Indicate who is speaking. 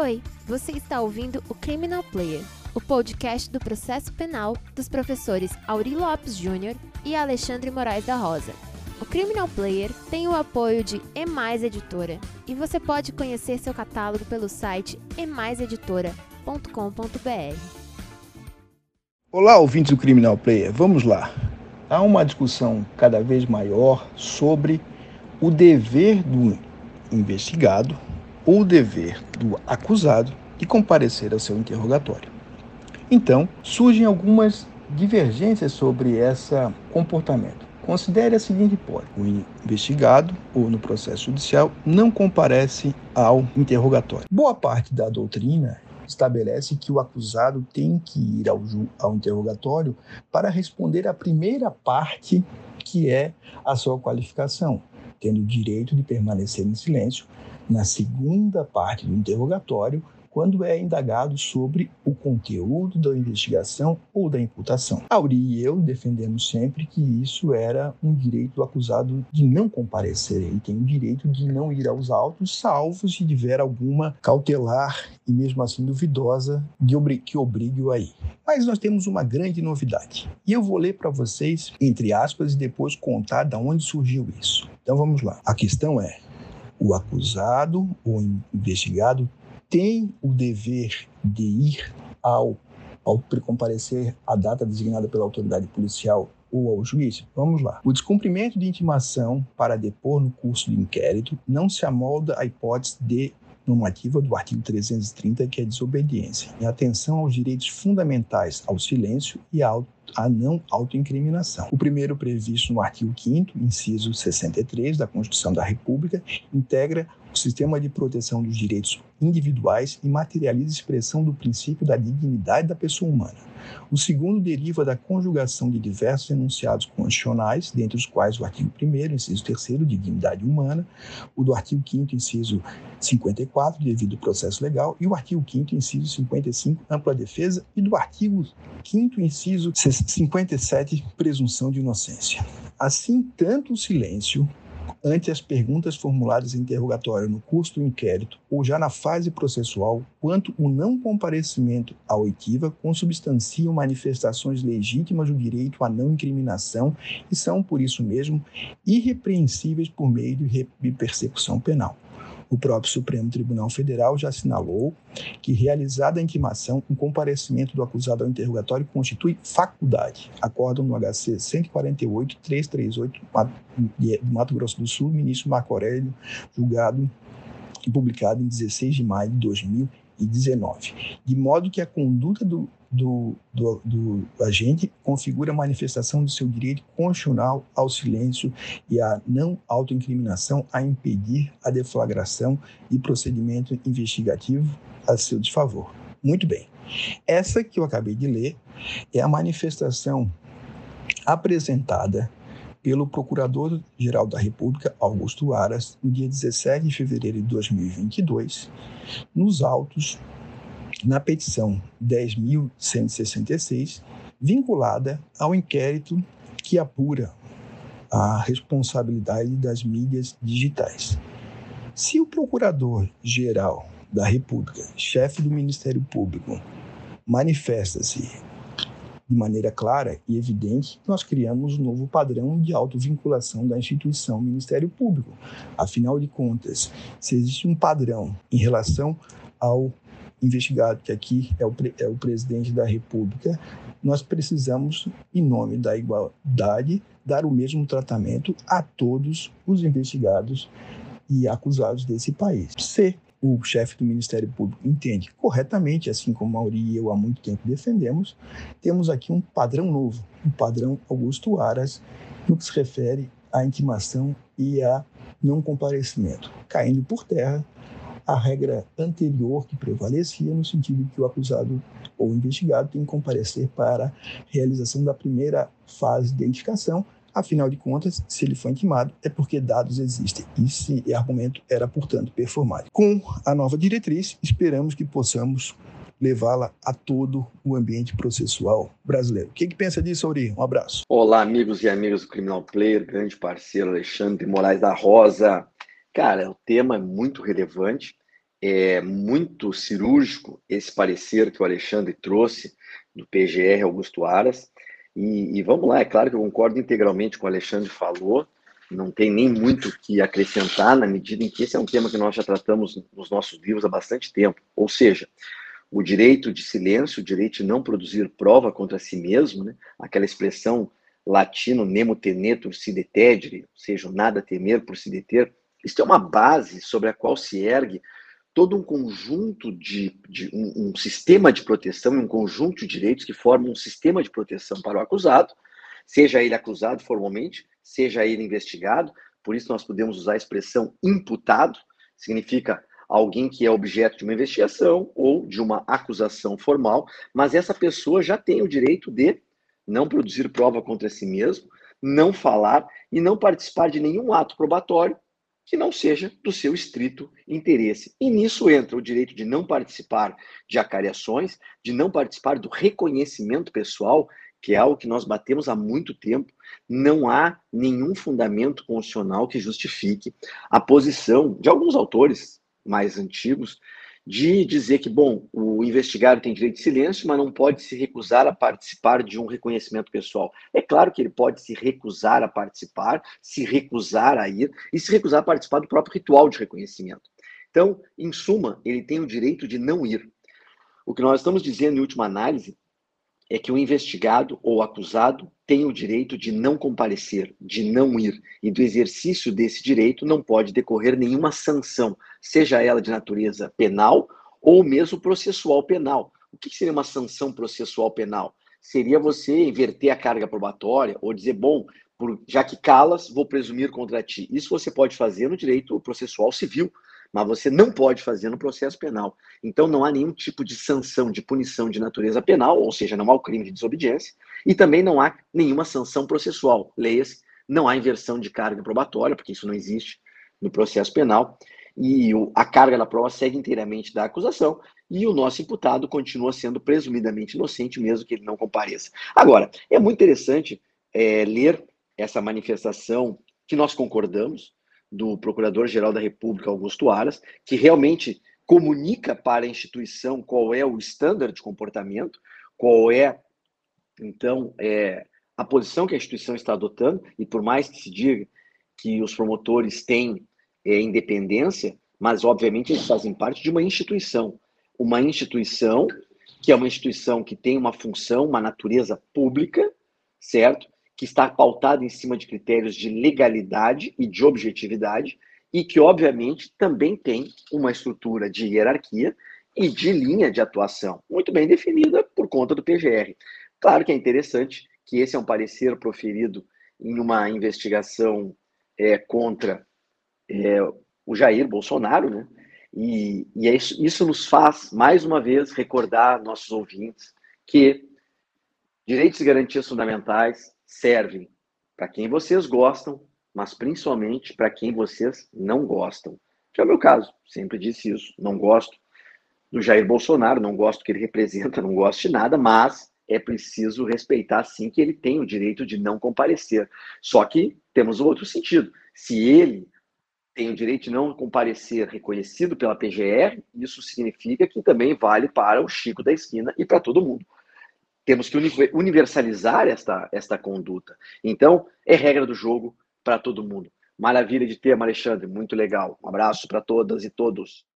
Speaker 1: Oi, você está ouvindo o Criminal Player, o podcast do processo penal dos professores Auri Lopes Júnior e Alexandre Moraes da Rosa. O Criminal Player tem o apoio de Emais Editora e você pode conhecer seu catálogo pelo site emaiseditora.com.br.
Speaker 2: Olá, ouvintes do Criminal Player, vamos lá. Há uma discussão cada vez maior sobre o dever do investigado ou dever do acusado de comparecer ao seu interrogatório. Então, surgem algumas divergências sobre esse comportamento. Considere a seguinte hipótese: o investigado ou no processo judicial não comparece ao interrogatório. Boa parte da doutrina estabelece que o acusado tem que ir ao, ao interrogatório para responder à primeira parte, que é a sua qualificação, tendo o direito de permanecer em silêncio na segunda parte do interrogatório quando é indagado sobre o conteúdo da investigação ou da imputação. Auri e eu defendemos sempre que isso era um direito do acusado de não comparecer. Ele tem o direito de não ir aos autos, salvo se tiver alguma cautelar e mesmo assim duvidosa que obrigue-o a ir. Mas nós temos uma grande novidade. E eu vou ler para vocês, entre aspas, e depois contar de onde surgiu isso. Então vamos lá. A questão é: o acusado ou investigado tem o dever de ir ao, ao comparecer à data designada pela autoridade policial ou ao juiz? Vamos lá. O descumprimento de intimação para depor no curso de inquérito não se amolda à hipótese de normativa do artigo 330, que é desobediência, em atenção aos direitos fundamentais ao silêncio e à a não autoincriminação. O primeiro previsto no artigo 5 inciso 63 da Constituição da República, integra o sistema de proteção dos direitos individuais e materializa a expressão do princípio da dignidade da pessoa humana. O segundo deriva da conjugação de diversos enunciados constitucionais, dentre os quais o artigo 1 inciso 3 dignidade humana, o do artigo 5 inciso 54, devido ao processo legal, e o artigo 5 inciso 55, ampla defesa, e do artigo 5 inciso 57, presunção de inocência. Assim, tanto o silêncio ante as perguntas formuladas em interrogatório no curso do inquérito ou já na fase processual, quanto o não comparecimento à oitiva consubstanciam manifestações legítimas do direito à não incriminação e são, por isso mesmo, irrepreensíveis por meio de persecução penal. O próprio Supremo Tribunal Federal já assinalou que, realizada a intimação, o comparecimento do acusado ao interrogatório constitui faculdade. Acórdão no HC 148-338 do Mato Grosso do Sul, ministro Marco Aurélio, julgado e publicado em 16 de maio de 2019. De modo que a conduta do do, do, do, agente configura a manifestação do seu direito constitucional ao silêncio e à não autoincriminação a impedir a deflagração e procedimento investigativo a seu desfavor. Muito bem. Essa que eu acabei de ler é a manifestação apresentada pelo Procurador-Geral da República, Augusto Aras, no dia 17 de fevereiro de 2022, nos autos na petição 10.166, vinculada ao inquérito que apura a responsabilidade das mídias digitais. Se o Procurador-Geral da República, chefe do Ministério Público, manifesta-se de maneira clara e evidente, nós criamos um novo padrão de autovinculação da instituição Ministério Público. Afinal de contas, se existe um padrão em relação ao investigado, que aqui é o, é o presidente da República, nós precisamos, em nome da igualdade, dar o mesmo tratamento a todos os investigados e acusados desse país. Se o chefe do Ministério Público entende corretamente, assim como Mauri e eu há muito tempo defendemos, temos aqui um padrão novo, um padrão Augusto Aras, no que se refere à intimação e a não comparecimento, caindo por terra a regra anterior que prevalecia, no sentido de que o acusado ou investigado tem que comparecer para a realização da primeira fase de identificação. Afinal de contas, se ele foi intimado, é porque dados existem. Esse argumento era, portanto, performado. Com a nova diretriz, esperamos que possamos levá-la a todo o ambiente processual brasileiro. O que, que pensa disso, Auri? Um abraço.
Speaker 3: Olá, amigos e amigas do Criminal Player, grande parceiro Alexandre Moraes da Rosa. Cara, o tema é muito relevante é muito cirúrgico esse parecer que o Alexandre trouxe do PGR Augusto Aras. E, e, vamos lá, é claro que eu concordo integralmente com o Alexandre falou, não tem nem muito que acrescentar na medida em que esse é um tema que nós já tratamos nos nossos livros há bastante tempo. Ou seja, o direito de silêncio, o direito de não produzir prova contra si mesmo, né? aquela expressão latino nemo tenetur si detedere, ou seja, nada temer por se deter, isso é uma base sobre a qual se ergue todo um conjunto de, de um, um, sistema de proteção e um conjunto de direitos que formam um sistema de proteção para o acusado, seja ele acusado formalmente, seja ele investigado. Por isso nós podemos usar a expressão imputado, significa alguém que é objeto de uma investigação ou de uma acusação formal, mas essa pessoa já tem o direito de não produzir prova contra si mesmo, não falar e não participar de nenhum ato probatório que não seja do seu estrito interesse. E nisso entra o direito de não participar de acariações, de não participar do reconhecimento pessoal, que é algo que nós batemos há muito tempo. Não há nenhum fundamento constitucional que justifique a posição de alguns autores mais antigos de dizer que, bom, o investigado tem direito de silêncio, mas não pode se recusar a participar de um reconhecimento pessoal. É claro que ele pode se recusar a participar, se recusar a ir e se recusar a participar do próprio ritual de reconhecimento. Então, em suma, ele tem o direito de não ir. O que nós estamos dizendo em última análise é que o investigado ou acusado tem o direito de não comparecer, de não ir, e do exercício desse direito não pode decorrer nenhuma sanção, seja ela de natureza penal ou mesmo processual penal. O que seria uma sanção processual penal? Seria você inverter a carga probatória ou dizer, bom, por, já que calas, vou presumir contra ti. Isso você pode fazer no direito processual civil, mas você não pode fazer no processo penal. Então não há nenhum tipo de sanção, de punição de natureza penal, ou seja, não há o crime de desobediência, e também não há nenhuma sanção processual. Leia-se, não há inversão de carga probatória, porque isso não existe no processo penal, e a carga da prova segue inteiramente da acusação, e o nosso imputado continua sendo presumidamente inocente, mesmo que ele não compareça. Agora, é muito interessante é, ler essa manifestação que nós concordamos, do Procurador-Geral da República, Augusto Aras, que realmente comunica para a instituição qual é o estándar de comportamento, qual é, então, é, a posição que a instituição está adotando, e por mais que se diga que os promotores têm é, independência, mas, obviamente, eles fazem parte de uma instituição. Uma instituição que é uma instituição que tem uma função, uma natureza pública, certo? Que está pautada em cima de critérios de legalidade e de objetividade, e que, obviamente, também tem uma estrutura de hierarquia e de linha de atuação muito bem definida por conta do PGR. Claro que é interessante que esse é um parecer proferido em uma investigação é, contra é, o Jair Bolsonaro, né? E, e é isso, isso nos faz, mais uma vez, recordar nossos ouvintes que direitos e garantias fundamentais servem para quem vocês gostam, mas principalmente para quem vocês não gostam. Que é o meu caso, sempre disse isso. Não gosto do Jair Bolsonaro, não gosto que ele representa, não gosto de nada, mas é preciso respeitar sim que ele tem o direito de não comparecer. Só que temos outro sentido. Se ele tem o direito de não comparecer reconhecido pela PGR, isso significa que também vale para o Chico da esquina e para todo mundo. Temos que universalizar esta, esta conduta. Então, é regra do jogo para todo mundo. Maravilha de ter, Alexandre. Muito legal. Um abraço para todas e todos.